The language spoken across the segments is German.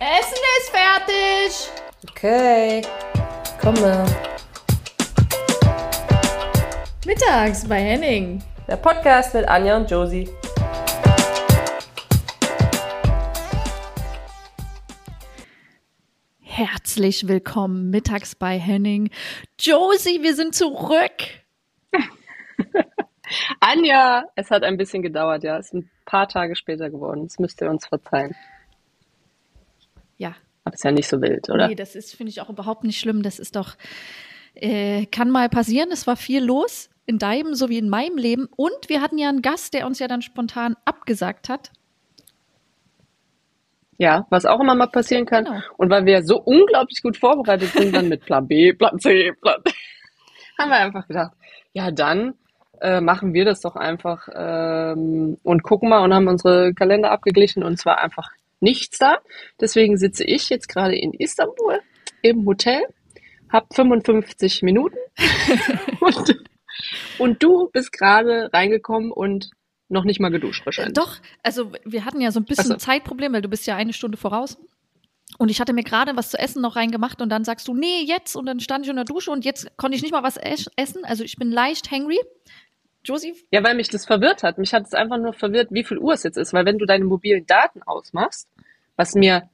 Essen ist fertig. Okay, komme. Mittags bei Henning. Der Podcast mit Anja und Josie. Herzlich willkommen mittags bei Henning. Josie, wir sind zurück. Anja, es hat ein bisschen gedauert, ja. Es ist ein paar Tage später geworden. Das müsst ihr uns verzeihen. Aber ist ja nicht so wild, oder? Nee, das ist, finde ich, auch überhaupt nicht schlimm. Das ist doch, äh, kann mal passieren. Es war viel los in deinem sowie in meinem Leben. Und wir hatten ja einen Gast, der uns ja dann spontan abgesagt hat. Ja, was auch immer mal passieren kann. Genau. Und weil wir so unglaublich gut vorbereitet sind, dann mit Plan B, Plan C, Plan D, haben wir einfach gedacht, ja, dann äh, machen wir das doch einfach ähm, und gucken mal und haben unsere Kalender abgeglichen und es war einfach nichts da. Deswegen sitze ich jetzt gerade in Istanbul im Hotel, habe 55 Minuten und, und du bist gerade reingekommen und noch nicht mal geduscht wahrscheinlich. Doch, also wir hatten ja so ein bisschen so. Zeitproblem, weil du bist ja eine Stunde voraus. Und ich hatte mir gerade was zu essen noch reingemacht und dann sagst du, nee, jetzt. Und dann stand ich in der Dusche und jetzt konnte ich nicht mal was es- essen. Also ich bin leicht hangry. Josie, Ja, weil mich das verwirrt hat. Mich hat es einfach nur verwirrt, wie viel Uhr es jetzt ist. Weil wenn du deine mobilen Daten ausmachst, was mir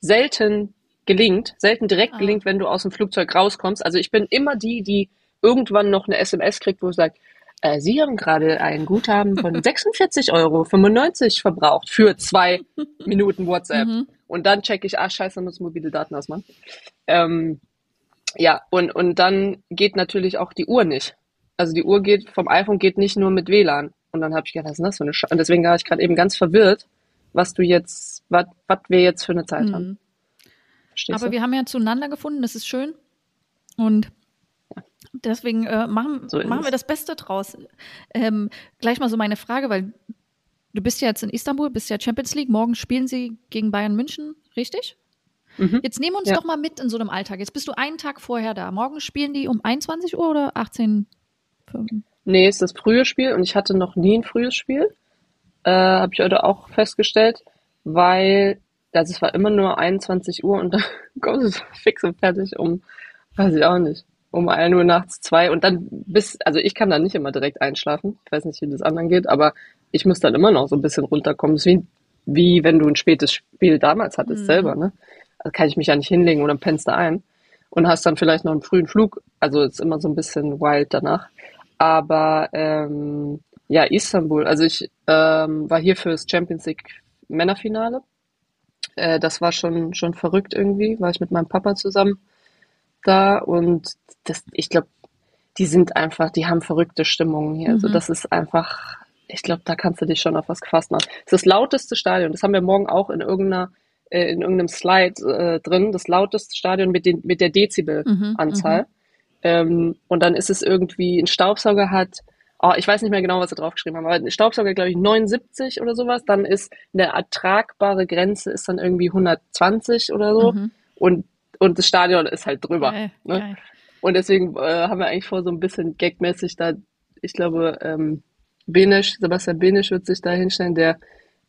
selten gelingt, selten direkt Ah. gelingt, wenn du aus dem Flugzeug rauskommst. Also ich bin immer die, die irgendwann noch eine SMS kriegt, wo es sagt, äh, Sie haben gerade ein Guthaben von 46,95 Euro verbraucht für zwei Minuten WhatsApp. Mhm. Und dann checke ich, ah, scheiße, muss mobile Daten ausmachen. Ähm, ja, und, und dann geht natürlich auch die Uhr nicht. Also die Uhr geht vom iPhone geht nicht nur mit WLAN. Und dann habe ich gedacht, was ist das für eine Scheiße? Und deswegen war ich gerade eben ganz verwirrt, was du jetzt, was, wir jetzt für eine Zeit haben. Mhm. Verstehst Aber du? wir haben ja zueinander gefunden, das ist schön. Und deswegen äh, machen, So machen wir das Beste draus. Ähm, gleich mal so meine Frage, weil du bist ja jetzt in Istanbul, bist ja Champions League. Morgen spielen sie gegen Bayern München, richtig? Mhm. Jetzt nehmen wir uns Ja. doch mal mit in so einem Alltag. Jetzt bist du einen Tag vorher da. Morgen spielen die um 21 Uhr oder 18 Uhr? Nee, ist das frühe Spiel und ich hatte noch nie ein frühes Spiel. Äh, habe ich heute auch festgestellt, weil also es war immer nur 21 Uhr und dann kommst du fix und fertig um, weiß ich auch nicht, um 1 Uhr nachts, zwei und dann bis, also ich kann dann nicht immer direkt einschlafen. Ich weiß nicht, wie das anderen geht, aber ich muss dann immer noch so ein bisschen runterkommen. Es ist wie, wie wenn du ein spätes Spiel damals hattest Mhm. selber, ne? Also kann ich mich ja nicht hinlegen oder pennst da ein und hast dann vielleicht noch einen frühen Flug. Also ist immer so ein bisschen wild danach. Aber ähm, ja, Istanbul. Also ich ähm, war hier fürs Champions League Männerfinale. Äh, das war schon schon verrückt irgendwie. War ich mit meinem Papa zusammen da und das, ich glaube, die sind einfach, die haben verrückte Stimmungen hier. Also Mhm. das ist einfach, ich glaube, da kannst du dich schon auf was gefasst machen. Es ist das lauteste Stadion. Das haben wir morgen auch in irgendeiner äh, in irgendeinem Slide äh, drin. Das lauteste Stadion mit den mit der Dezibel-Anzahl. Mhm, Ähm, und dann ist es irgendwie, ein Staubsauger hat, oh, ich weiß nicht mehr genau, was sie draufgeschrieben haben, aber Staubsauger, glaube ich, 79 oder sowas. Dann ist eine ertragbare Grenze ist dann irgendwie 120 oder so. Mhm. Und, und das Stadion ist halt drüber. Geil, ne? geil. Und deswegen äh, haben wir eigentlich vor, so ein bisschen gagmäßig da, ich glaube, ähm, Benisch, Sebastian Benisch wird sich da hinstellen, der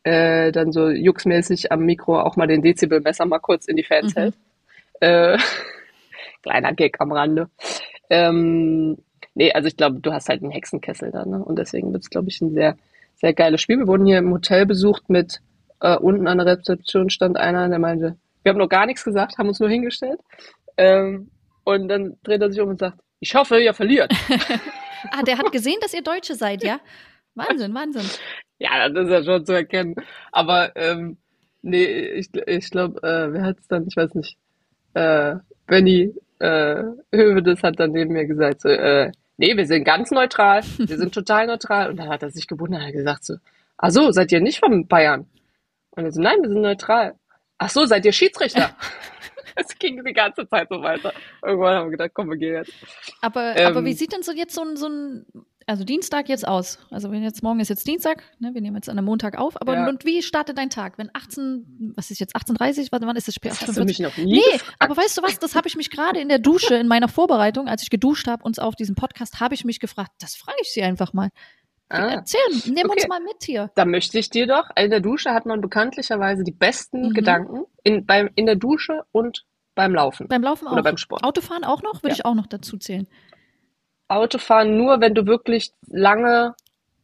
äh, dann so juxmäßig am Mikro auch mal den Dezibelmesser mal kurz in die Fans Mhm. hält. Äh, kleiner Gag am Rande. Ähm, nee, also ich glaube, du hast halt einen Hexenkessel da, ne? Und deswegen wird es, glaube ich, ein sehr, sehr geiles Spiel. Wir wurden hier im Hotel besucht mit äh, unten an der Rezeption stand einer, der meinte, wir haben noch gar nichts gesagt, haben uns nur hingestellt. Ähm, und dann dreht er sich um und sagt, ich hoffe, ihr verliert. Ah, der hat gesehen, dass ihr Deutsche seid, ja? Wahnsinn, Wahnsinn. Ja, das ist ja schon zu erkennen. Aber ähm, nee, ich, ich glaube, äh, wer hat's dann, ich weiß nicht, äh, Benny äh, Hövedes hat dann neben mir gesagt, so, äh, nee, wir sind ganz neutral, wir sind total neutral. Und dann hat er sich gewundert, er hat gesagt so, ach so, seid ihr nicht von Bayern? Und er so, nein, wir sind neutral. Ach so, seid ihr Schiedsrichter? Es ging die ganze Zeit so weiter. Irgendwann haben wir gedacht, komm, wir gehen jetzt. Aber, Ähm, aber wie sieht denn so jetzt so ein, so ein, also Dienstag jetzt aus? Also wenn jetzt morgen ist jetzt Dienstag, ne, wir nehmen jetzt an einem Montag auf, aber Ja. und wie startet dein Tag? Wenn 18, was ist jetzt 18.30 wann, wann ist das Spiel? Das hast du mich 18.45? noch nie Nee, gefragt. aber weißt du was, das habe ich mich gerade in der Dusche, in meiner Vorbereitung, als ich geduscht habe, uns auf diesen Podcast, habe ich mich gefragt, das frage ich sie einfach mal. Ah. Erzähl, nimm okay. uns mal mit hier. Da möchte ich dir doch, in der Dusche hat man bekanntlicherweise die besten mhm. Gedanken in, beim, in der Dusche und beim Laufen. Beim Laufen Oder auch. beim Sport. Autofahren auch noch? Würde ja. ich auch noch dazu zählen. Autofahren nur, wenn du wirklich lange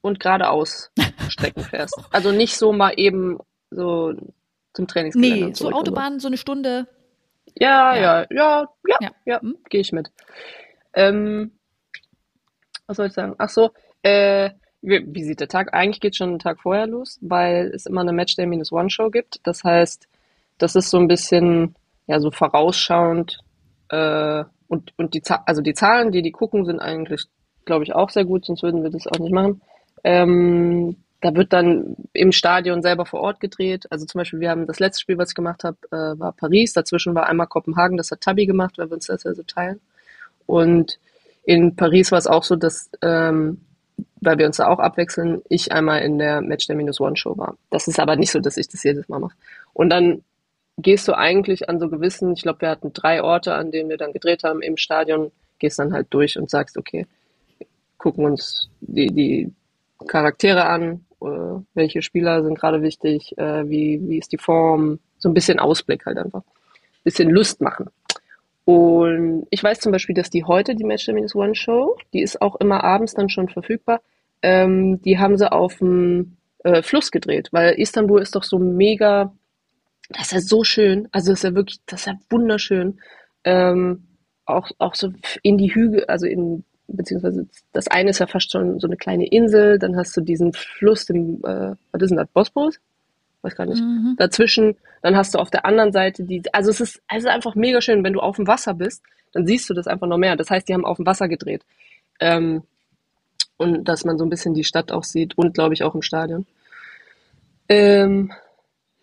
und geradeaus Strecken fährst. Also nicht so mal eben so zum Trainingsgelände. Nee, so Autobahn, so eine Stunde. Ja, ja, ja, ja, ja, ja, ja hm? gehe ich mit. Ähm, was soll ich sagen? Ach so, äh, wie, wie sieht der Tag? Eigentlich geht schon einen Tag vorher los, weil es immer eine Matchday-One-Show gibt. Das heißt, das ist so ein bisschen, ja, so vorausschauend, äh, und, und die, also die Zahlen, die die gucken, sind eigentlich, glaube ich, auch sehr gut, sonst würden wir das auch nicht machen. Ähm, da wird dann im Stadion selber vor Ort gedreht. Also zum Beispiel, wir haben das letzte Spiel, was ich gemacht habe, äh, war Paris. Dazwischen war einmal Kopenhagen, das hat Tabi gemacht, weil wir uns das ja so teilen. Und in Paris war es auch so, dass, ähm, weil wir uns da auch abwechseln, ich einmal in der Match der Minus One Show war. Das ist aber nicht so, dass ich das jedes Mal mache. Und dann gehst du eigentlich an so gewissen, ich glaube, wir hatten drei Orte, an denen wir dann gedreht haben im Stadion, gehst dann halt durch und sagst, okay, gucken uns die, die Charaktere an, äh, welche Spieler sind gerade wichtig, äh, wie, wie ist die Form, so ein bisschen Ausblick halt einfach. Bisschen Lust machen. Und ich weiß zum Beispiel, dass die heute, die Match Minus One Show, die ist auch immer abends dann schon verfügbar, ähm, die haben sie auf dem äh, Fluss gedreht, weil Istanbul ist doch so mega, das ist ja so schön, also das ist ja wirklich, das ist ja wunderschön. Ähm, auch, auch so in die Hügel, also in beziehungsweise das eine ist ja fast schon so eine kleine Insel, dann hast du diesen Fluss, den, äh, was ist denn das, Bosporus? Weiß gar nicht. Mhm. Dazwischen, dann hast du auf der anderen Seite die, also es ist, es ist einfach mega schön, wenn du auf dem Wasser bist, dann siehst du das einfach noch mehr. Das heißt, die haben auf dem Wasser gedreht. Ähm, und dass man so ein bisschen die Stadt auch sieht und glaube ich auch im Stadion. Ähm,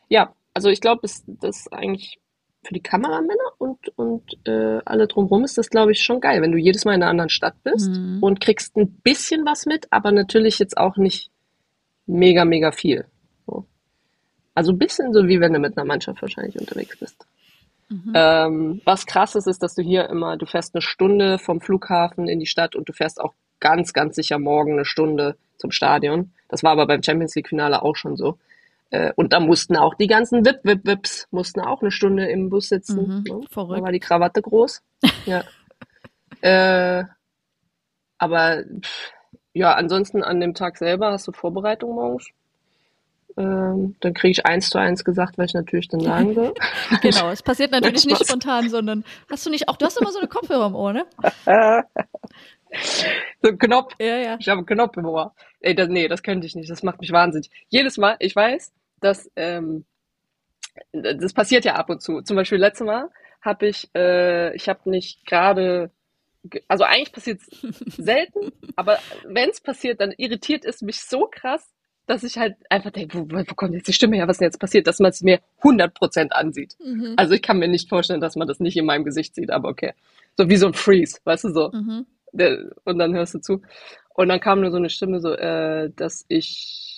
ja, also ich glaube, das, das ist eigentlich für die Kameramänner und, und äh, alle drumherum ist das, glaube ich, schon geil, wenn du jedes Mal in einer anderen Stadt bist mhm. und kriegst ein bisschen was mit, aber natürlich jetzt auch nicht mega, mega viel. So. Also ein bisschen so, wie wenn du mit einer Mannschaft wahrscheinlich unterwegs bist. Mhm. Ähm, was krass ist, ist, dass du hier immer, du fährst eine Stunde vom Flughafen in die Stadt und du fährst auch ganz, ganz sicher morgen eine Stunde zum Stadion. Das war aber beim Champions League Finale auch schon so. Äh, und da mussten auch die ganzen Wip-Wip-Wips, mussten auch eine Stunde im Bus sitzen. Mhm, ne? Verrückt. Da war die Krawatte groß. ja. äh, aber pff, ja, ansonsten an dem Tag selber hast du Vorbereitung morgens. Ähm, dann kriege ich eins zu eins gesagt, was ich natürlich dann sagen soll. genau, es passiert natürlich nicht spontan, sondern hast du nicht auch, du hast immer so eine Kopfhörer im Ohr, ne? so ein Knopf. Ja, ja. Ich habe einen Knopf im Ohr. Ey, das, nee, das könnte ich nicht. Das macht mich wahnsinnig. Jedes Mal, ich weiß, dass ähm, das passiert ja ab und zu. Zum Beispiel letztes Mal habe ich, äh, ich habe nicht gerade, also eigentlich passiert es selten, aber wenn es passiert, dann irritiert es mich so krass, dass ich halt einfach denke, wo, wo kommt jetzt die Stimme her, was denn jetzt passiert, dass man es mir 100% ansieht. Mhm. Also ich kann mir nicht vorstellen, dass man das nicht in meinem Gesicht sieht, aber okay. So wie so ein Freeze, weißt du so. Mhm. Und dann hörst du zu. Und dann kam nur so eine Stimme so, äh, dass ich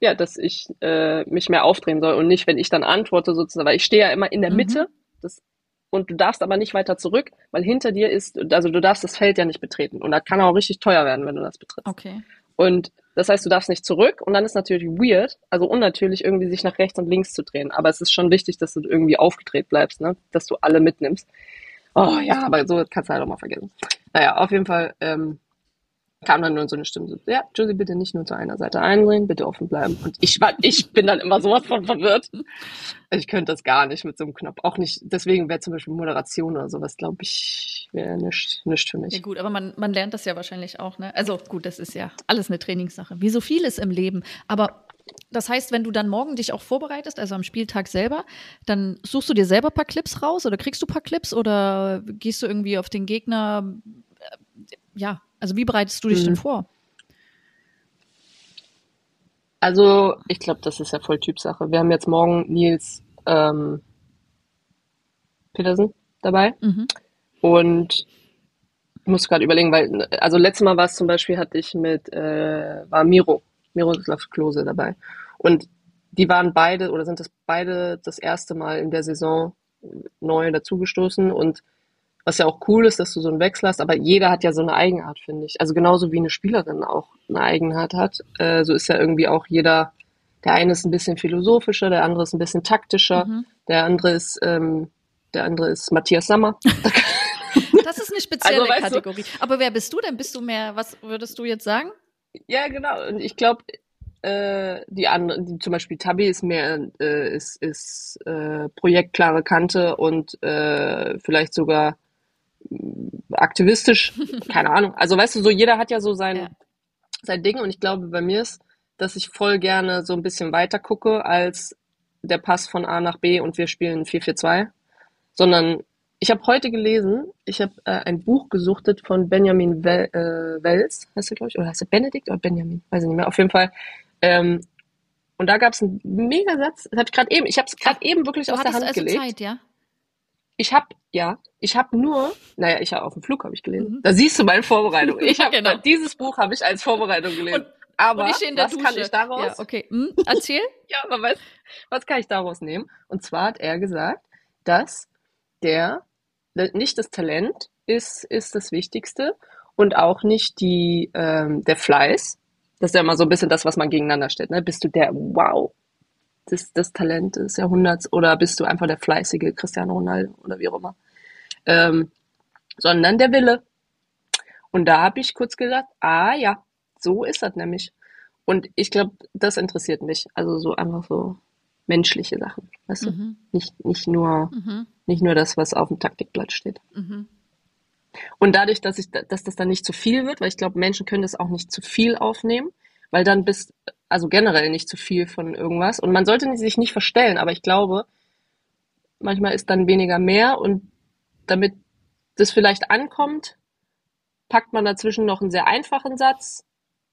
ja, dass ich äh, mich mehr aufdrehen soll und nicht, wenn ich dann antworte sozusagen, weil ich stehe ja immer in der mhm. Mitte das, und du darfst aber nicht weiter zurück, weil hinter dir ist, also du darfst das Feld ja nicht betreten und das kann auch richtig teuer werden, wenn du das betrittst. Okay. Und das heißt, du darfst nicht zurück und dann ist natürlich weird, also unnatürlich irgendwie sich nach rechts und links zu drehen, aber es ist schon wichtig, dass du irgendwie aufgedreht bleibst, ne, dass du alle mitnimmst. Oh ja, aber so kannst du halt auch mal vergessen. Naja, auf jeden Fall, ähm, kam dann nur so eine Stimme, so, ja, Josie, bitte nicht nur zu einer Seite eindrehen, bitte offen bleiben. Und ich war, ich bin dann immer sowas von verwirrt. Ich könnte das gar nicht mit so einem Knopf. Auch nicht, deswegen wäre zum Beispiel Moderation oder sowas, glaube ich, wäre nicht, nicht für mich. Ja gut, aber man, man lernt das ja wahrscheinlich auch, ne? Also gut, das ist ja alles eine Trainingssache, wie so vieles im Leben. Aber das heißt, wenn du dann morgen dich auch vorbereitest, also am Spieltag selber, dann suchst du dir selber ein paar Clips raus oder kriegst du ein paar Clips oder gehst du irgendwie auf den Gegner, äh, ja, also wie bereitest du dich mhm. denn vor? Also ich glaube, das ist ja voll Typsache. Wir haben jetzt morgen Nils ähm, Petersen dabei mhm. und ich muss gerade überlegen, weil also letztes Mal war es zum Beispiel hatte ich mit äh, war Miro Miroslav Klose dabei und die waren beide oder sind das beide das erste Mal in der Saison neu dazugestoßen und Was ja auch cool ist, dass du so einen Wechsel hast, aber jeder hat ja so eine Eigenart, finde ich. Also genauso wie eine Spielerin auch eine Eigenart hat, äh, so ist ja irgendwie auch jeder, der eine ist ein bisschen philosophischer, der andere ist ein bisschen taktischer, mhm. der andere ist, ähm, der andere ist Matthias Sammer. das ist eine spezielle also, Kategorie. Du? Aber wer bist du denn? Bist du mehr, was würdest du jetzt sagen? Ja, genau. Und ich glaube, äh, die andere, die, zum Beispiel Tabi ist mehr, äh, ist, ist äh, projektklare Kante und äh, vielleicht sogar mm, aktivistisch, keine Ahnung. Also weißt du, so jeder hat ja so sein, ja. sein Ding und ich glaube, bei mir ist, dass ich voll gerne so ein bisschen weiter gucke als der Pass von A nach B und wir spielen 4-4-2, sondern ich habe heute gelesen, ich habe äh, ein Buch gesuchtet von Benjamin Wel äh, Wells, heißt er, glaube ich, oder heißt er Benedikt oder Benjamin? Weiß ich nicht mehr. Auf jeden Fall. Ähm, und da gab es einen Megasatz, das habe ich gerade eben, ich habe es gerade eben wirklich du aus der Hand also gelegt. Zeit, ja? Ich habe, ja, ich habe nur, naja, ich habe auf dem Flug habe ich gelesen. Mhm. Da siehst du meine Vorbereitung. Ich habe genau. dieses Buch habe ich als Vorbereitung gelesen. Und, aber und was Dusche. kann ich daraus? Ja, okay, hm, erzähl. ja, aber was, was kann ich daraus nehmen? Und zwar hat er gesagt, dass der nicht das Talent ist, ist das Wichtigste und auch nicht die, ähm, der Fleiß. Das ist ja immer so ein bisschen das, was man gegeneinander stellt. Ne? Bist du der, wow, das, das Talent des Jahrhunderts oder bist du einfach der fleißige Cristiano Ronaldo oder wie auch immer. Ähm, sondern der Wille. Und da habe ich kurz gesagt, ah ja, so ist das nämlich. Und ich glaube, das interessiert mich. Also so einfach so menschliche Sachen. Weißt mhm. du? Nicht, nicht, nur, mhm. Nicht nur das, was auf dem Taktikblatt steht. Mhm. Und dadurch, dass, ich, dass das dann nicht zu viel wird, weil ich glaube, Menschen können das auch nicht zu viel aufnehmen, weil dann bist, also generell nicht zu viel von irgendwas. Und man sollte sich nicht verstellen, aber ich glaube, manchmal ist dann weniger mehr und damit das vielleicht ankommt, packt man dazwischen noch einen sehr einfachen Satz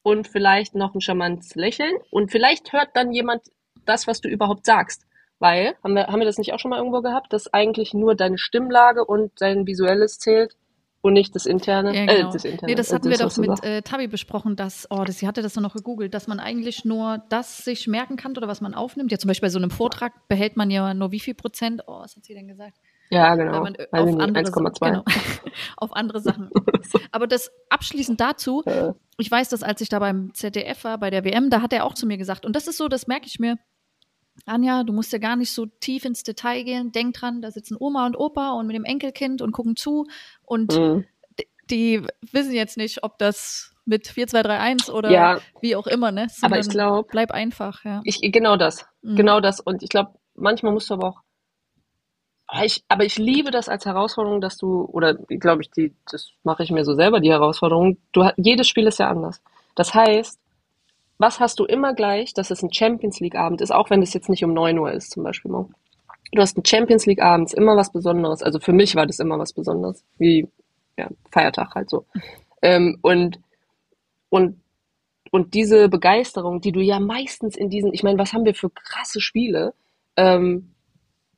und vielleicht noch ein charmantes Lächeln und vielleicht hört dann jemand das, was du überhaupt sagst. Weil, haben wir, haben wir das nicht auch schon mal irgendwo gehabt, dass eigentlich nur deine Stimmlage und dein Visuelles zählt und nicht das Interne? Ja, äh, genau. äh, das Interne. Nee, das hatten das, wir doch mit äh, Tabi besprochen, dass, oh, das, sie hatte das doch noch gegoogelt, dass man eigentlich nur das sich merken kann oder was man aufnimmt. Ja, zum Beispiel bei so einem Vortrag behält man ja nur wie viel Prozent, oh, was hat sie denn gesagt? Ja, genau. Man, äh, auf, andere, genau auf andere Sachen. Aber das abschließend dazu, ich weiß, dass als ich da beim ZDF war, bei der WM, da hat er auch zu mir gesagt, und das ist so, das merke ich mir, Anja, du musst ja gar nicht so tief ins Detail gehen. Denk dran, da sitzen Oma und Opa und mit dem Enkelkind und gucken zu. Und mhm. die wissen jetzt nicht, ob das mit 4231 oder ja, wie auch immer, ne? Sondern aber ich glaube. Bleib einfach, ja. Ich, genau das. Mhm. Genau das. Und ich glaube, manchmal musst du aber auch. Ah, ich, aber ich liebe das als Herausforderung, dass du, oder glaube ich, die, das mache ich mir so selber, die Herausforderung. Du, jedes Spiel ist ja anders. Das heißt, was hast du immer gleich, dass es ein Champions League Abend ist, auch wenn es jetzt nicht um 9 Uhr ist, zum Beispiel morgen. Du hast einen Champions League Abends, immer was Besonderes. Also für mich war das immer was Besonderes, wie ja, Feiertag halt so. Ähm, und, und, und diese Begeisterung, die du ja meistens in diesen, ich meine, was haben wir für krasse Spiele? Ähm,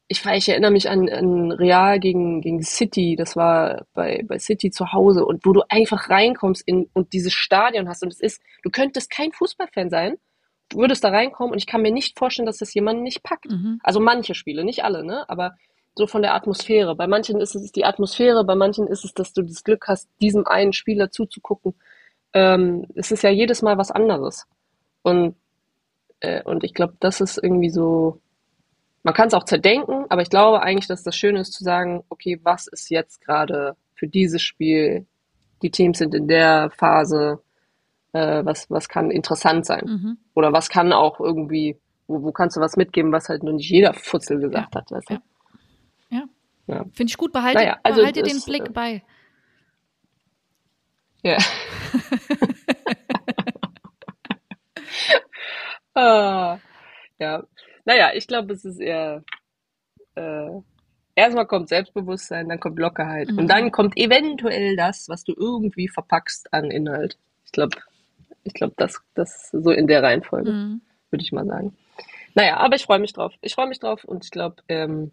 ich, ich erinnere mich an, an Real gegen, gegen City, das war bei, bei City zu Hause und wo du einfach reinkommst in, und dieses Stadion hast und es ist, du könntest kein Fußballfan sein, du würdest da reinkommen und ich kann mir nicht vorstellen, dass das jemanden nicht packt. Mhm. Also manche Spiele, nicht alle, ne, aber so von der Atmosphäre. Bei manchen ist es die Atmosphäre, bei manchen ist es, dass du das Glück hast, diesem einen Spieler zuzugucken. Ähm, es ist ja jedes Mal was anderes. Und, äh, und ich glaube, das ist irgendwie so, man kann es auch zerdenken, aber ich glaube eigentlich, dass das Schöne ist zu sagen, okay, was ist jetzt gerade für dieses Spiel? Die Teams sind in der Phase, äh, was, was kann interessant sein? Mhm. Oder was kann auch irgendwie, wo, wo kannst du was mitgeben, was halt nur nicht jeder Futzel gesagt ja. hat, weißt du? Ja. ja. ja. Finde ich gut, behalte, naja, also behalte den Blick äh, bei. Ja. ah, ja, naja, ich glaube, es ist eher. Äh, erstmal kommt Selbstbewusstsein, dann kommt Lockerheit. Mhm. Und dann kommt eventuell das, was du irgendwie verpackst an Inhalt. Ich glaube, ich glaube, das, das so in der Reihenfolge, mhm. würde ich mal sagen. Naja, aber ich freue mich drauf. Ich freue mich drauf und ich glaube, ähm,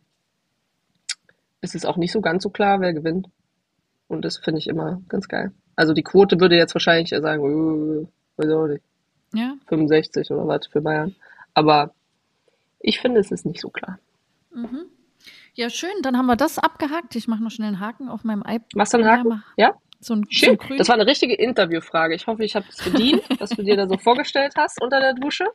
es ist auch nicht so ganz so klar, wer gewinnt. Und das finde ich immer ganz geil. Also die Quote würde jetzt wahrscheinlich sagen, äh, weiß auch nicht. Ja. 65 oder was für Bayern. Aber ich finde, es ist nicht so klar. Mhm. Ja, schön. Dann haben wir das abgehakt. Ich mache noch schnell einen Haken auf meinem iPad. Machst du einen Haken? Ja? So ein, Schön. So ein das war eine richtige Interviewfrage. Ich hoffe, ich habe es bedient, was du dir da so vorgestellt hast unter der Dusche.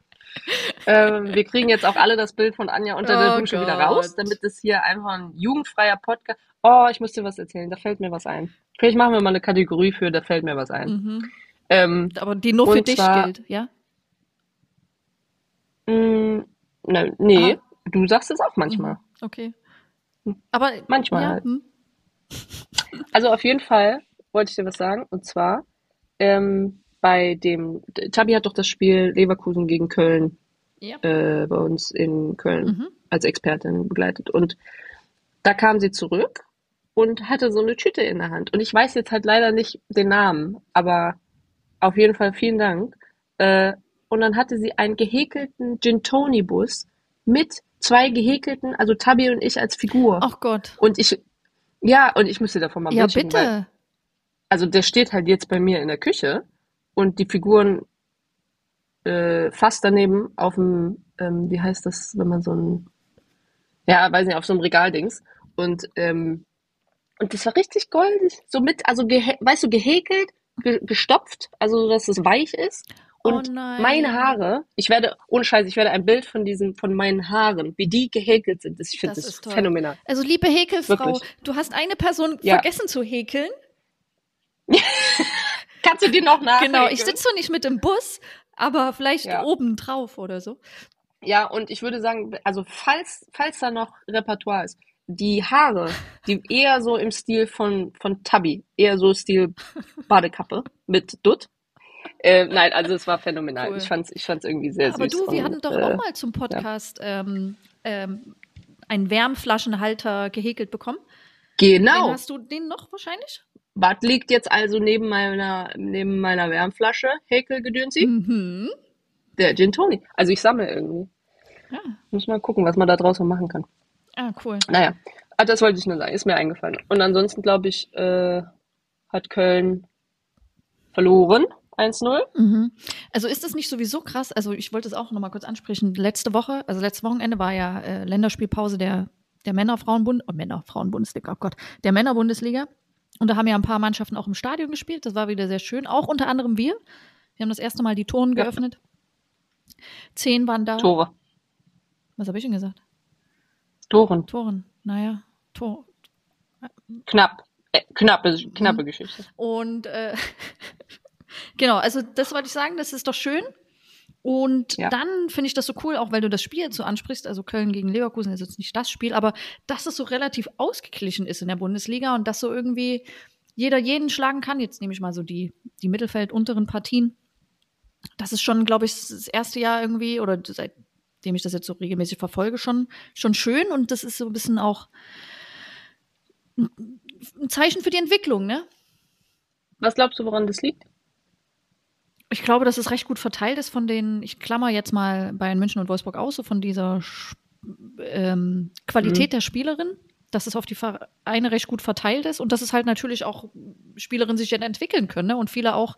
Ähm, wir kriegen jetzt auch alle das Bild von Anja unter oh der Dusche Gott. wieder raus, damit es hier einfach ein jugendfreier Podcast. Oh, ich muss dir was erzählen. Da fällt mir was ein. Vielleicht machen wir mal eine Kategorie für, da fällt mir was ein. Mhm. Ähm, Aber die nur für dich zwar, gilt, ja? Mh, ne, nee, Aha. du sagst es auch manchmal. Mhm. Okay. Aber manchmal ja, halt. Hm. Also auf jeden Fall wollte ich dir was sagen. Und zwar ähm, bei dem, Tabi hat doch das Spiel Leverkusen gegen Köln ja. äh, bei uns in Köln mhm. als Expertin begleitet. Und da kam sie zurück und hatte so eine Tüte in der Hand. Und ich weiß jetzt halt leider nicht den Namen, aber auf jeden Fall vielen Dank. Äh, und dann hatte sie einen gehäkelten Gin-Toni-Bus mit zwei gehäkelten, also Tabi und ich als Figur. Ach Gott. Und ich, ja, und ich müsste davon mal Ja, bitte. Weil, also der steht halt jetzt bei mir in der Küche und die Figuren äh, fast daneben auf dem, ähm, wie heißt das, wenn man so ein, ja, weiß nicht, auf so einem Regaldings. Und, ähm, und das war richtig goldig. So mit, also, weißt du, gehäkelt, ge gestopft, also dass es weich ist. Und oh meine Haare, ich werde, ohne Scheiß, ich werde ein Bild von diesen, von meinen Haaren, wie die gehäkelt sind. Das, ich finde das, das ist phänomenal. Also liebe Häkelfrau, Wirklich. du hast eine Person ja. vergessen zu häkeln. Kannst du dir noch nach? Genau, ich sitze nicht mit im Bus, aber vielleicht ja. oben drauf oder so. Ja, und ich würde sagen, also falls, falls da noch Repertoire ist, die Haare, die eher so im Stil von, von Tabby, eher so Stil Badekappe mit Dutt. Äh, nein, also es war phänomenal. Cool. Ich fand's, ich fand's irgendwie sehr Aber süß. Aber du, wir hatten doch äh, auch mal zum Podcast ja. ähm, ähm, einen Wärmflaschenhalter gehäkelt bekommen. Genau. Den hast du den noch wahrscheinlich? Was liegt jetzt also neben meiner, neben meiner Wärmflasche? Häkelgedönsi? Mhm. Der Gin Toni. Also ich sammle irgendwie. Ja. Muss mal gucken, was man da draußen machen kann. Ah, cool. Naja, ah, das wollte ich nur sagen. Ist mir eingefallen. Und ansonsten, glaube ich, äh, hat Köln verloren. 1-0. Mhm. Also ist das nicht sowieso krass? Also ich wollte es auch nochmal kurz ansprechen. Letzte Woche, also letztes Wochenende war ja äh, Länderspielpause der, der Männer-Frauenbund, oh, Männer-Frauenbundesliga, oh Gott, der Männer-Bundesliga. Und da haben ja ein paar Mannschaften auch im Stadion gespielt. Das war wieder sehr schön. Auch unter anderem wir. Wir haben das erste Mal die Toren ja. geöffnet. Zehn waren da. Tore. Was habe ich denn gesagt? Toren. Toren. Naja, Tor. Knapp. Äh, knappe, knappe mhm. Geschichte. Und äh, genau, also das wollte ich sagen, das ist doch schön. Und ja. dann finde ich das so cool, auch weil du das Spiel so ansprichst, also Köln gegen Leverkusen ist jetzt nicht das Spiel, aber dass es so relativ ausgeglichen ist in der Bundesliga und dass so irgendwie jeder jeden schlagen kann. Jetzt nehme ich mal so die, die Mittelfeld-unteren Partien. Das ist schon, glaube ich, das erste Jahr irgendwie, oder seitdem ich das jetzt so regelmäßig verfolge, schon, schon schön und das ist so ein bisschen auch ein Zeichen für die Entwicklung, ne? Was glaubst du, woran das liegt? Ich glaube, dass es recht gut verteilt ist von den, ich klammer jetzt mal Bayern München und Wolfsburg aus, so von dieser ähm, Qualität mhm. der Spielerin, dass es auf die Vereine recht gut verteilt ist und dass es halt natürlich auch Spielerinnen sich dann entwickeln können ne? und viele auch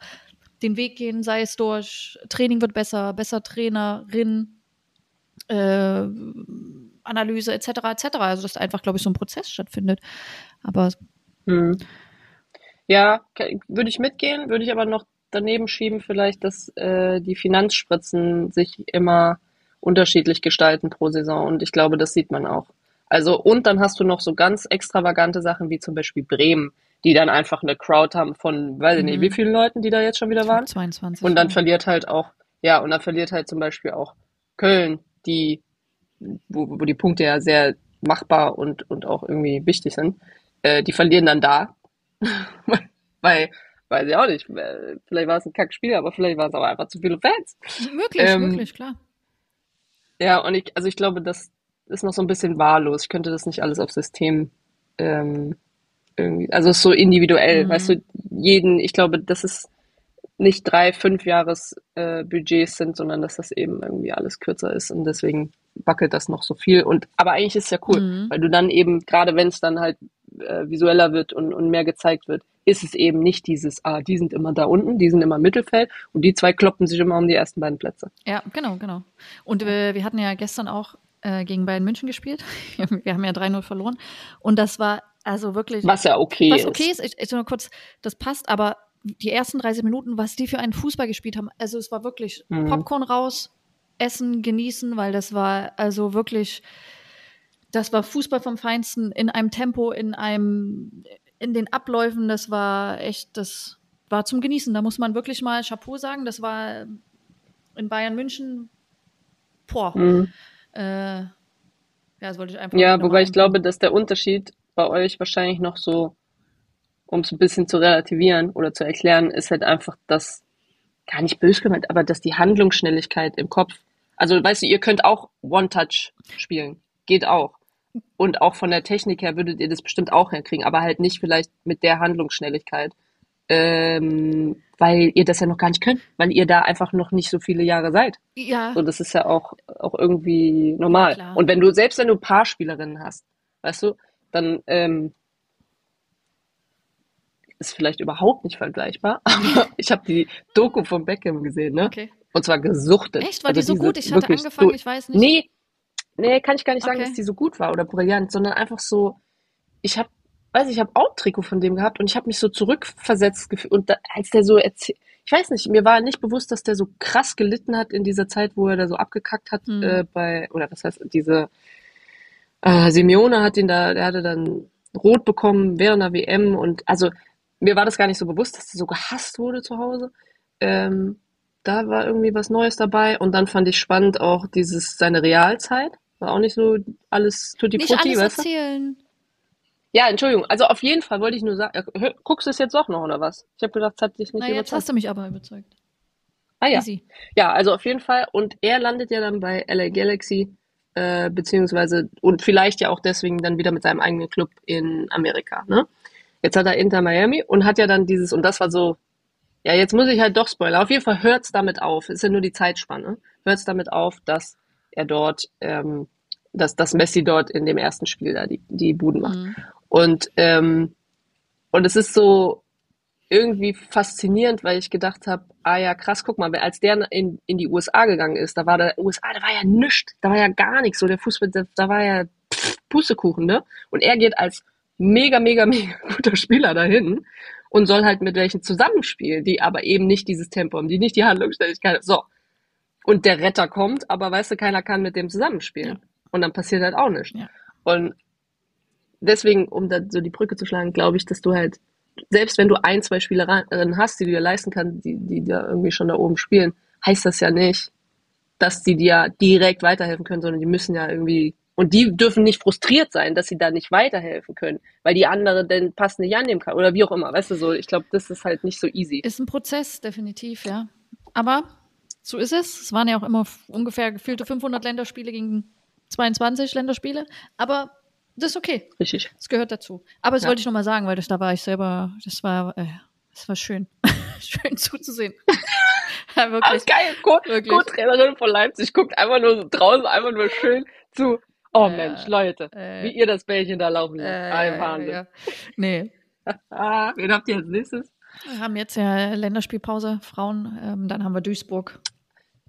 den Weg gehen, sei es durch Training wird besser, besser Trainerin, äh, Analyse etc. etc. Also dass einfach, glaube ich, so ein Prozess stattfindet. Aber mhm. ja, würde ich mitgehen, würde ich aber noch daneben schieben vielleicht, dass äh, die Finanzspritzen sich immer unterschiedlich gestalten pro Saison und ich glaube, das sieht man auch. Also und dann hast du noch so ganz extravagante Sachen wie zum Beispiel Bremen, die dann einfach eine Crowd haben von, weiß ich mhm. nicht, wie vielen Leuten, die da jetzt schon wieder waren. 22. Und dann ja. verliert halt auch, ja, und dann verliert halt zum Beispiel auch Köln, die, wo, wo die Punkte ja sehr machbar und, und auch irgendwie wichtig sind, äh, die verlieren dann da, weil Weiß ich auch nicht. Vielleicht war es ein Kackspiel, aber vielleicht waren es auch einfach zu viele Fans. Möglich, ähm, möglich, klar. Ja, und ich, also ich glaube, das ist noch so ein bisschen wahllos. Ich könnte das nicht alles auf System ähm, irgendwie, also ist so individuell, mhm. weißt du, jeden, ich glaube, dass es nicht drei, fünf Jahres äh, Budgets sind, sondern dass das eben irgendwie alles kürzer ist und deswegen wackelt das noch so viel. Und aber eigentlich ist es ja cool, mhm. weil du dann eben, gerade wenn es dann halt äh, visueller wird und, und mehr gezeigt wird, ist es eben nicht dieses, ah, die sind immer da unten, die sind immer im Mittelfeld und die zwei kloppen sich immer um die ersten beiden Plätze. Ja, genau, genau. Und äh, wir hatten ja gestern auch äh, gegen Bayern München gespielt. Wir haben ja 3-0 verloren. Und das war also wirklich. Was ja okay was okay ist. ist. Ich, ich nur kurz, das passt, aber die ersten 30 Minuten, was die für einen Fußball gespielt haben, also es war wirklich Mhm. Popcorn raus, essen, genießen, weil das war also wirklich, das war Fußball vom Feinsten in einem Tempo, in einem, in den Abläufen, das war echt, das war zum Genießen. Da muss man wirklich mal Chapeau sagen. Das war in Bayern München, boah, Mhm. äh, ja, das wollte ich einfach. Ja, wobei ich glaube, dass der Unterschied bei euch wahrscheinlich noch so, um es ein bisschen zu relativieren oder zu erklären, ist halt einfach, dass, gar nicht böse gemeint, aber dass die Handlungsschnelligkeit im Kopf, also weißt du, ihr könnt auch One-Touch spielen, geht auch. Und auch von der Technik her würdet ihr das bestimmt auch hinkriegen, aber halt nicht vielleicht mit der Handlungsschnelligkeit, ähm, weil ihr das ja noch gar nicht könnt, weil ihr da einfach noch nicht so viele Jahre seid. Ja, So, das ist ja auch, auch irgendwie normal. Klar. Und wenn du, selbst wenn du Paarspielerinnen hast, weißt du, dann ähm, ist vielleicht überhaupt nicht vergleichbar. Aber ich habe die Doku von Beckham gesehen, ne? okay. Und zwar gesuchtet. Echt? War Also die so diese gut? Ich hatte angefangen, so- ich weiß nicht. Nee, nee, kann ich gar nicht sagen, Okay. dass die so gut war oder brillant, sondern einfach so, ich habe, weiß ich, ich habe auch ein Trikot von dem gehabt und ich habe mich so zurückversetzt gefühlt und da, als der so erzählt, ich weiß nicht, mir war nicht bewusst, dass der so krass gelitten hat in dieser Zeit, wo er da so abgekackt hat Mhm. äh, bei, oder was heißt, diese äh, Simeone hat ihn da, der hatte dann rot bekommen während der WM und also mir war das gar nicht so bewusst, dass der so gehasst wurde zu Hause. Ähm, da war irgendwie was Neues dabei und dann fand ich spannend auch dieses seine Realzeit. War auch nicht so alles tutti Nicht frutti, alles erzählen. Ja, Entschuldigung. Also auf jeden Fall wollte ich nur sagen, äh, guckst du es jetzt auch noch oder was? Ich habe gedacht, es hat dich nicht Na, jetzt überzeugt. hast du mich aber überzeugt. Ah ja. Easy. Ja, also auf jeden Fall. Und er landet ja dann bei LA Galaxy, äh, beziehungsweise, und vielleicht ja auch deswegen dann wieder mit seinem eigenen Club in Amerika, ne? Jetzt hat er Inter Miami und hat ja dann dieses, und das war so, ja, jetzt muss ich halt doch spoilern. Auf jeden Fall hört's damit auf, ist ja nur die Zeitspanne, hört's damit auf, dass er dort, ähm, dass, dass Messi dort in dem ersten Spiel da die, die Buden macht. Mhm. Und, ähm, und es ist so irgendwie faszinierend, weil ich gedacht habe, ah ja, krass, guck mal, als der in, in die USA gegangen ist, da war der USA, da war ja nichts, da war ja gar nichts, so der Fußball, da, da war ja pff, Pustekuchen, ne? Und er geht als mega, mega, mega guter Spieler dahin und soll halt mit welchen zusammenspielen, die aber eben nicht dieses Tempo haben, die nicht die Handlungsständigkeit, so. Und der Retter kommt, aber weißt du, keiner kann mit dem zusammenspielen. Ja. Und dann passiert halt auch nichts. Ja. Und deswegen, um da so die Brücke zu schlagen, glaube ich, dass du halt, selbst wenn du ein, zwei Spielerinnen hast, die du dir leisten kannst, die, die da irgendwie schon da oben spielen, heißt das ja nicht, dass die dir direkt weiterhelfen können, sondern die müssen ja irgendwie, und die dürfen nicht frustriert sein, dass sie da nicht weiterhelfen können, weil die andere den Pass nicht annehmen kann oder wie auch immer, weißt du so, ich glaube, das ist halt nicht so easy. Ist ein Prozess, definitiv, ja. Aber so ist es. Es waren ja auch immer ungefähr gefühlte 500 Länderspiele gegen 22 Länderspiele. Aber das ist okay. Richtig. Das gehört dazu. Aber das Ja. wollte ich noch mal sagen, weil das, da war ich selber, das war, äh, das war schön. schön zuzusehen. ja, wirklich. Alles geil. Co-Trainerin von Leipzig guckt einfach nur so draußen, einfach nur schön zu. Oh Äh, Mensch, Leute, äh, wie ihr das Bällchen da laufen lasst. Äh, Ein Wahnsinn. ja. Nee. Wen habt ihr als nächstes? Wir haben jetzt ja Länderspielpause, Frauen. Ähm, dann haben wir Duisburg.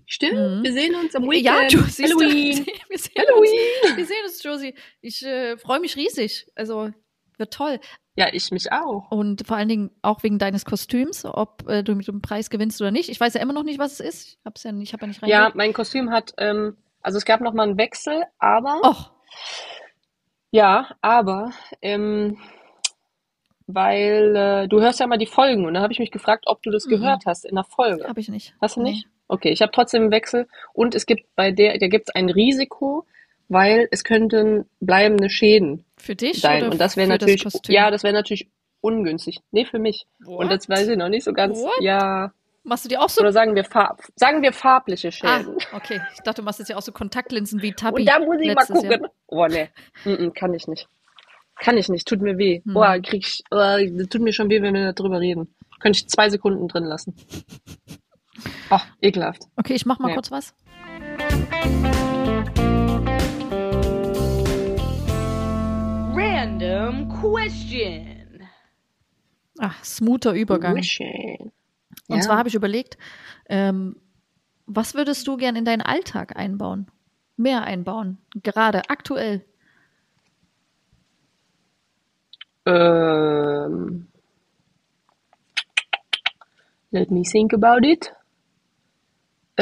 Stimmt, Mhm. wir sehen uns am Weekend. Ja, du, Halloween. wir sehen Halloween. uns. Wir sehen uns, Josie. Ich äh, freue mich riesig. Also wird toll. Ja, ich mich auch. Und vor allen Dingen auch wegen deines Kostüms, ob äh, du mit dem Preis gewinnst oder nicht. Ich weiß ja immer noch nicht, was es ist. Ich hab's ja nicht, ich habe ja nicht Ja, reingeguckt. mein Kostüm hat, ähm, also es gab noch mal einen Wechsel, aber, Och, ja, aber, ähm, weil äh, du hörst ja mal die Folgen und da habe ich mich gefragt, ob du das Mhm. gehört hast in der Folge. habe ich nicht. Hast du Nee. nicht? Okay, ich habe trotzdem einen Wechsel und es gibt bei der, da gibt es ein Risiko, weil es könnten bleibende Schäden Für dich sein und das wäre für natürlich, das ja, das wäre natürlich ungünstig. Nee, für mich. Und What? jetzt weiß ich noch nicht so ganz, What? ja, Machst du die auch so? oder sagen wir farb, sagen wir farbliche Ah, Schäden. okay. Ich dachte, du machst jetzt ja auch so Kontaktlinsen wie Tabi Und da muss ich mal gucken. Jahr. Oh, nee. Mm-mm, kann ich nicht. Kann ich nicht, tut mir weh. Hm. Boah, krieg ich, oh, das tut mir schon weh, wenn wir darüber reden. Könnte ich zwei Sekunden drin lassen. Ach, ekelhaft. Okay, ich mach mal Ja. kurz was. Random question. Ach, smoother Übergang. Wishing. Und Ja. zwar habe ich überlegt, ähm, was würdest du gern in deinen Alltag einbauen? mehr einbauen? Gerade aktuell. Ähm, let me think about it.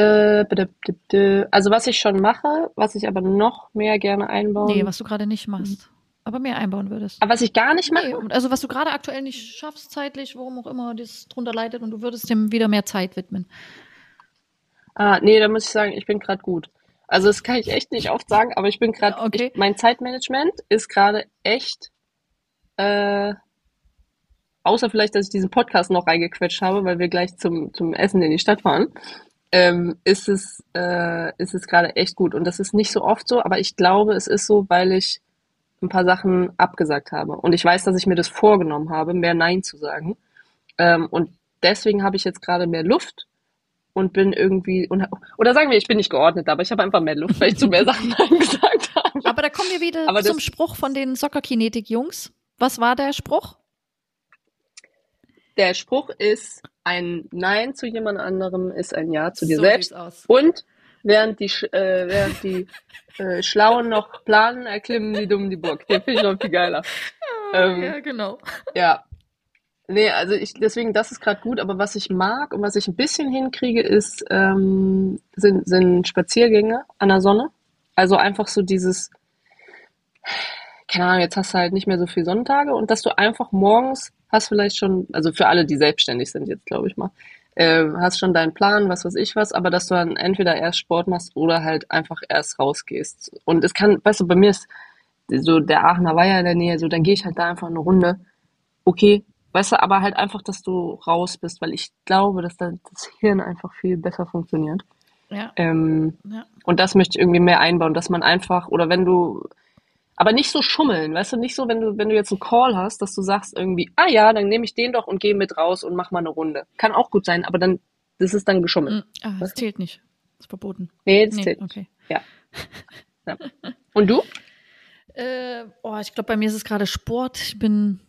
Äh, also was ich schon mache, was ich aber noch mehr gerne einbauen. Nee, was du gerade nicht machst. Aber mehr einbauen würdest. aber was ich gar nicht mache. Nee, also was du gerade aktuell nicht schaffst, zeitlich, warum auch immer das drunter leidet und du würdest dem wieder mehr Zeit widmen. Ah, nee, da muss ich sagen, ich bin gerade gut. Also das kann ich echt nicht oft sagen, aber ich bin gerade, Okay. mein Zeitmanagement ist gerade echt, äh, außer vielleicht, dass ich diesen Podcast noch reingequetscht habe, weil wir gleich zum, zum Essen in die Stadt fahren, ähm, ist es, äh, ist es gerade echt gut. Und das ist nicht so oft so, aber ich glaube, es ist so, weil ich ein paar Sachen abgesagt habe. Und ich weiß, dass ich mir das vorgenommen habe, mehr Nein zu sagen. Ähm, und deswegen habe ich jetzt gerade mehr Luft und bin irgendwie, und, oder sagen wir, ich bin nicht geordnet, aber ich habe einfach mehr Luft, weil ich zu mehr Sachen Nein gesagt habe. Aber da kommen wir wieder Aber zum Spruch von den Soccer-Kinetik-Jungs. Was war der Spruch? Der Spruch ist, ein Nein zu jemand anderem ist ein Ja zu dir So selbst. Und während die, äh, während die äh, Schlauen noch planen, erklimmen die Dummen die Burg. Den finde ich noch viel geiler. Ähm, ja, genau. Ja. Nee, also ich, deswegen, das ist gerade gut, aber was ich mag und was ich ein bisschen hinkriege, ist, ähm, sind, sind Spaziergänge an der Sonne. Also einfach so dieses, keine Ahnung, jetzt hast du halt nicht mehr so viele Sonntage und dass du einfach morgens hast vielleicht schon, also für alle, die selbstständig sind jetzt, glaube ich mal, äh, hast schon deinen Plan, was weiß ich was, aber dass du dann entweder erst Sport machst oder halt einfach erst rausgehst. Und es kann, weißt du, bei mir ist so der Aachener Weiher in der Nähe, so dann gehe ich halt da einfach eine Runde. Okay, weißt du, aber halt einfach, dass du raus bist, weil ich glaube, dass da das Hirn einfach viel besser funktioniert. Ja, Ähm, ja. und das möchte ich irgendwie mehr einbauen, dass man einfach, oder wenn du, aber nicht so schummeln, weißt du, nicht so, wenn du, wenn du jetzt einen Call hast, dass du sagst irgendwie, ah ja, dann nehme ich den doch und gehe mit raus und mach mal eine Runde. Kann auch gut sein, aber dann, das ist dann geschummelt. Mm, Ah, das zählt nicht. Das ist verboten. Nee, das Nee, zählt okay. Ja. ja. Und du? Äh, oh, ich glaube, bei mir ist es gerade Sport. Ich bin,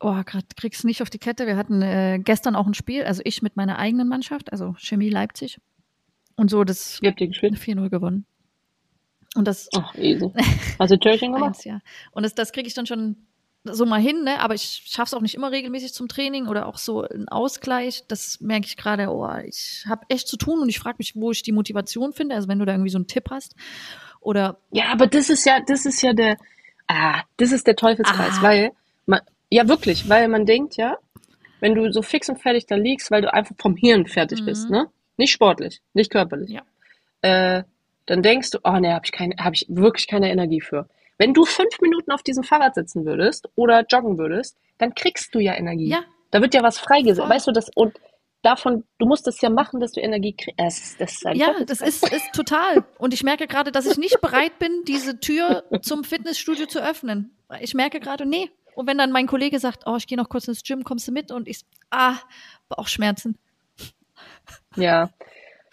oh, gerade krieg's nicht auf die Kette. Wir hatten äh, gestern auch ein Spiel, also ich mit meiner eigenen Mannschaft, also Chemie Leipzig. Und so das Wie habt ihr gespielt? 4-0 gewonnen. Und das Ach, easy. Hast du Türchen gemacht? eins, ja. Und das, das kriege ich dann schon so mal hin, ne? Aber ich schaff's auch nicht immer regelmäßig zum Training oder auch so einen Ausgleich. Das merke ich gerade, oh, ich habe echt zu tun und ich frage mich, wo ich die Motivation finde. Also wenn du da irgendwie so einen Tipp hast. Oder Ja, aber das ist ja, das ist ja der, ah, das ist der Teufelskreis, Ah. weil man, ja wirklich, weil man denkt ja, wenn du so fix und fertig da liegst, weil du einfach vom Hirn fertig Mhm. bist, ne? Nicht sportlich, nicht körperlich. Ja. Äh, dann denkst du, oh ne, habe ich keine, habe ich wirklich keine Energie für. Wenn du fünf Minuten auf diesem Fahrrad sitzen würdest oder joggen würdest, dann kriegst du ja Energie. Ja. Da wird ja was freigesetzt, weißt du das und davon, du musst das ja machen, dass du Energie kriegst. Das, ist- das ist Ja, das ist, ist total. Und ich merke gerade, dass ich nicht bereit bin, diese Tür zum Fitnessstudio zu öffnen. Ich merke gerade, nee. Und wenn dann mein Kollege sagt, oh, ich gehe noch kurz ins Gym, kommst du mit? Und ich, ah, Bauchschmerzen. Ja.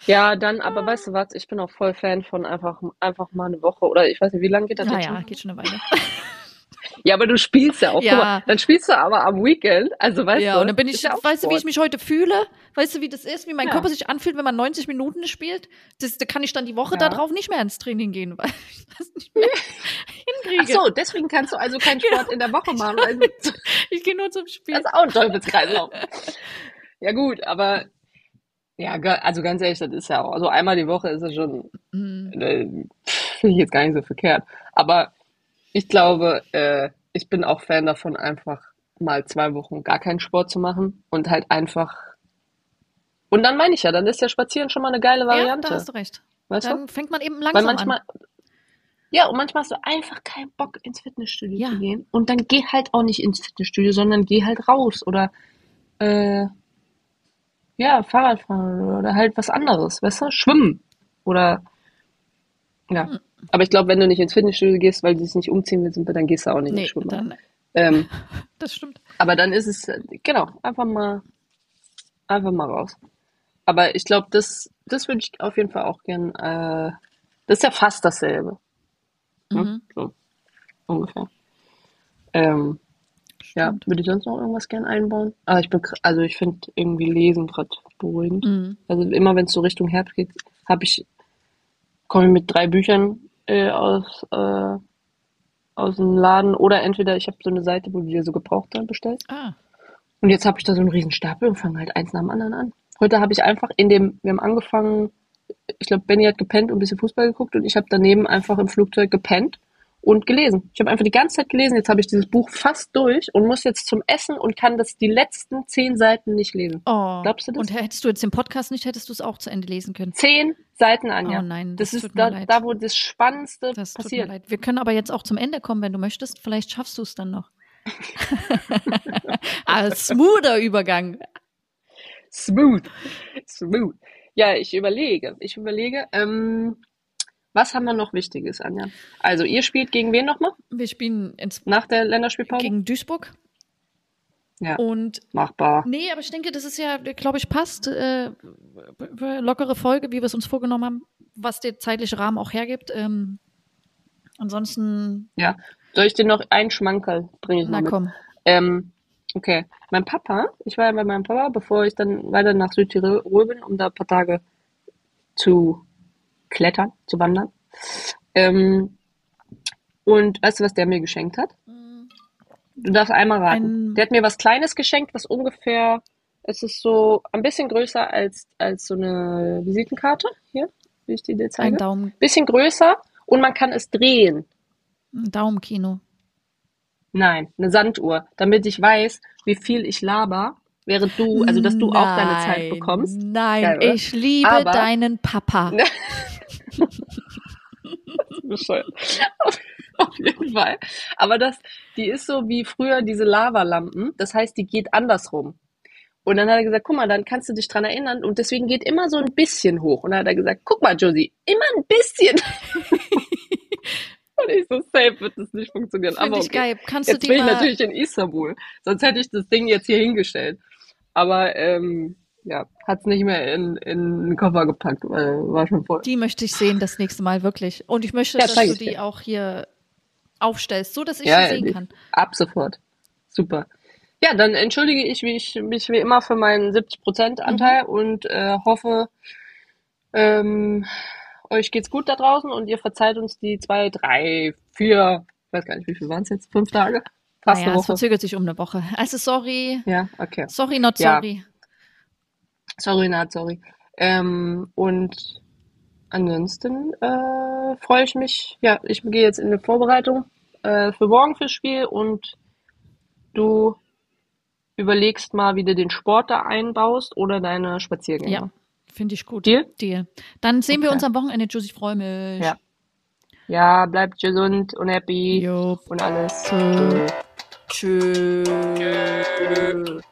Ja, dann, aber weißt du was, ich bin auch voll Fan von einfach, einfach mal eine Woche oder ich weiß nicht, wie lange geht das jetzt Naja, schon? geht schon eine Weile. Ja, aber du spielst ja auch. Ja. Mal, dann spielst du aber am Weekend, also weißt ja, du. und dann bin ich, ja weißt du, wie ich mich heute fühle? Weißt du, wie das ist, wie mein Ja. Körper sich anfühlt, wenn man 90 Minuten spielt? Das, da kann ich dann die Woche Ja. darauf nicht mehr ins Training gehen, weil ich das nicht mehr hinkriege. Ach so, deswegen kannst du also keinen Sport in der Woche machen. Also, das Ich gehe nur zum Spiel. ist auch ein Teufelskreislauf. Ja gut, aber ja, also ganz ehrlich, das ist ja auch, also einmal die Woche ist es schon, Mhm. äh, finde ich jetzt gar nicht so verkehrt. Aber ich glaube, äh, ich bin auch Fan davon, einfach mal zwei Wochen gar keinen Sport zu machen und halt einfach. Und dann meine ich ja, dann ist ja Spazieren schon mal eine geile Ja, da Variante. hast du recht. weißt du? Dann fängt man eben Weil langsam manchmal, an. ja, und manchmal hast du einfach keinen Bock ins Fitnessstudio Ja. zu gehen. Und dann geh halt auch nicht ins Fitnessstudio, sondern geh halt raus oder äh, ja, Fahrrad fahren oder halt was anderes, weißt du? Schwimmen. Oder ja. Hm. Aber ich glaube, wenn du nicht ins Fitnessstudio gehst, weil du es nicht umziehen willst, dann gehst du auch nicht Nee, ins Schwimmen. dann, Ähm, das stimmt. aber dann ist es, genau, einfach mal, einfach mal raus. Aber ich glaube, das, das würde ich auf jeden Fall auch gern, äh, das ist ja fast dasselbe. Ne? Mhm. So, ungefähr. Ähm, ja, würde ich sonst noch irgendwas gern einbauen? Aber ich bin, also ich finde irgendwie Lesen gerade beruhigend. Mhm. Also immer wenn es so Richtung Herbst geht, habe ich, komme ich mit drei Büchern äh, aus, äh, aus dem Laden oder entweder ich habe so eine Seite, wo du dir so Gebrauchte bestellst. Ah, Und jetzt habe ich da so einen riesen Stapel und fange halt eins nach dem anderen an. Heute habe ich einfach in dem, wir haben angefangen, ich glaube, Benny hat gepennt und ein bisschen Fußball geguckt und ich habe daneben einfach im Flugzeug gepennt und gelesen. Ich habe einfach die ganze Zeit gelesen. Jetzt habe ich dieses Buch fast durch und muss jetzt zum Essen und kann das die letzten zehn Seiten nicht lesen. oh. Glaubst du das? Und hättest du jetzt den Podcast nicht, hättest du es auch zu Ende lesen können. Zehn Seiten, Anja. Oh nein, das, das ist da, da, wo das Spannendste Das passiert. Wir können aber jetzt auch zum Ende kommen, wenn du möchtest. Vielleicht schaffst du es dann noch. ah, smoother Übergang. Smooth. Smooth. Ja, ich überlege. Ich überlege, ähm, was haben wir noch Wichtiges, Anja? Also, ihr spielt gegen wen nochmal? Wir spielen ins, Nach der Länderspielpause? gegen Duisburg. Ja. Und Machbar. nee, aber ich denke, das ist ja, glaube ich, passt. Äh, lockere Folge, wie wir es uns vorgenommen haben, was der zeitliche Rahmen auch hergibt. Ähm, ansonsten, Ja. Soll ich dir noch einen Schmankerl bringen? Na komm. Ähm, okay. Mein Papa, ich war ja bei meinem Papa, bevor ich dann weiter nach Südtirol bin, um da ein paar Tage zu klettern, zu wandern. Ähm, und weißt du, was der mir geschenkt hat? Du darfst einmal raten. Ein- Der hat mir was Kleines geschenkt, was ungefähr, es ist so ein bisschen größer als, als so eine Visitenkarte. Hier, wie ich die dir Ein zeige. Daumen, Bisschen größer und man kann es drehen. ein Daumenkino. Nein, eine Sanduhr, damit ich weiß, wie viel ich laber, während du, also dass du auch deine Zeit Nein, bekommst. Nein, Geil, ich liebe Aber- deinen Papa. Bescheuert. Auf, auf jeden Fall. Aber das, die ist so wie früher diese Lavalampen. Das heißt, die geht andersrum. Und dann hat er gesagt, guck mal, dann kannst du dich dran erinnern. Und deswegen geht immer so ein bisschen hoch. Und dann hat er gesagt, guck mal, Josie, immer ein bisschen. Und ich so, safe wird das nicht funktionieren. Finde Aber ich okay. geil. Kannst Jetzt du bin die ich mal, natürlich in Istanbul. Sonst hätte ich das Ding jetzt hier hingestellt. Aber ähm, ja, hat's nicht mehr in, in den Koffer gepackt, weil war schon voll. die möchte ich sehen das nächste Mal wirklich. Und ich möchte, Ja, dass du die dir. auch hier aufstellst, so dass ich Ja, sie sehen kann. Ab sofort. Super. Ja, dann entschuldige ich mich, mich wie immer für meinen 70% Anteil Mhm. und äh, hoffe, ähm, euch geht's gut da draußen und ihr verzeiht uns die zwei, drei, vier, ich weiß gar nicht, wie viel waren es jetzt? Fünf Tage? Fast Naja, eine es Woche. verzögert sich um eine Woche. Also sorry, Ja, okay. sorry, not Ja. Sorry. Sorry, not sorry. Ähm, und ansonsten äh, freue ich mich. Ja, ich gehe jetzt in eine Vorbereitung äh, für morgen fürs Spiel und du überlegst mal, wie du den Sport da einbaust oder deine Spaziergänge. Ja, finde ich gut. Deal? Deal. Dann sehen wir Okay. uns am Wochenende, Juicy, ich freue mich. Ja. Ja, bleibt gesund und happy Jo. und alles. Tschö. Tschö. Tschüss.